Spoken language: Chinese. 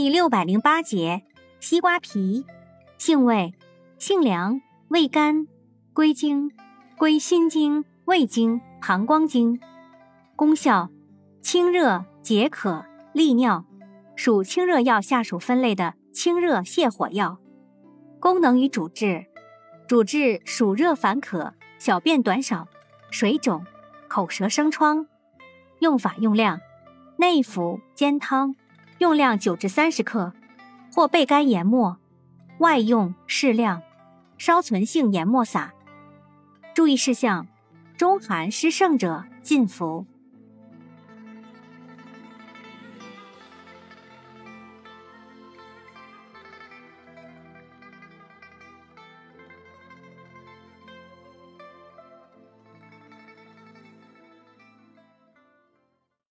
第六百零八节，西瓜皮，性味，性凉，味甘，归经，归心经、胃经、膀胱经。功效，清热解渴、利尿，属清热药下属分类的清热泻火药。功能与主治，主治暑热烦渴、小便短少、水肿、口舌生疮。用法用量，内服煎汤。用量九至三十克，或焙干研末；外用适量，稍存性研末撒。注意事项：中寒湿盛者禁服。